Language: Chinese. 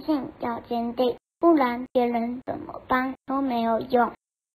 信要坚定，不然别人怎么帮都没有用。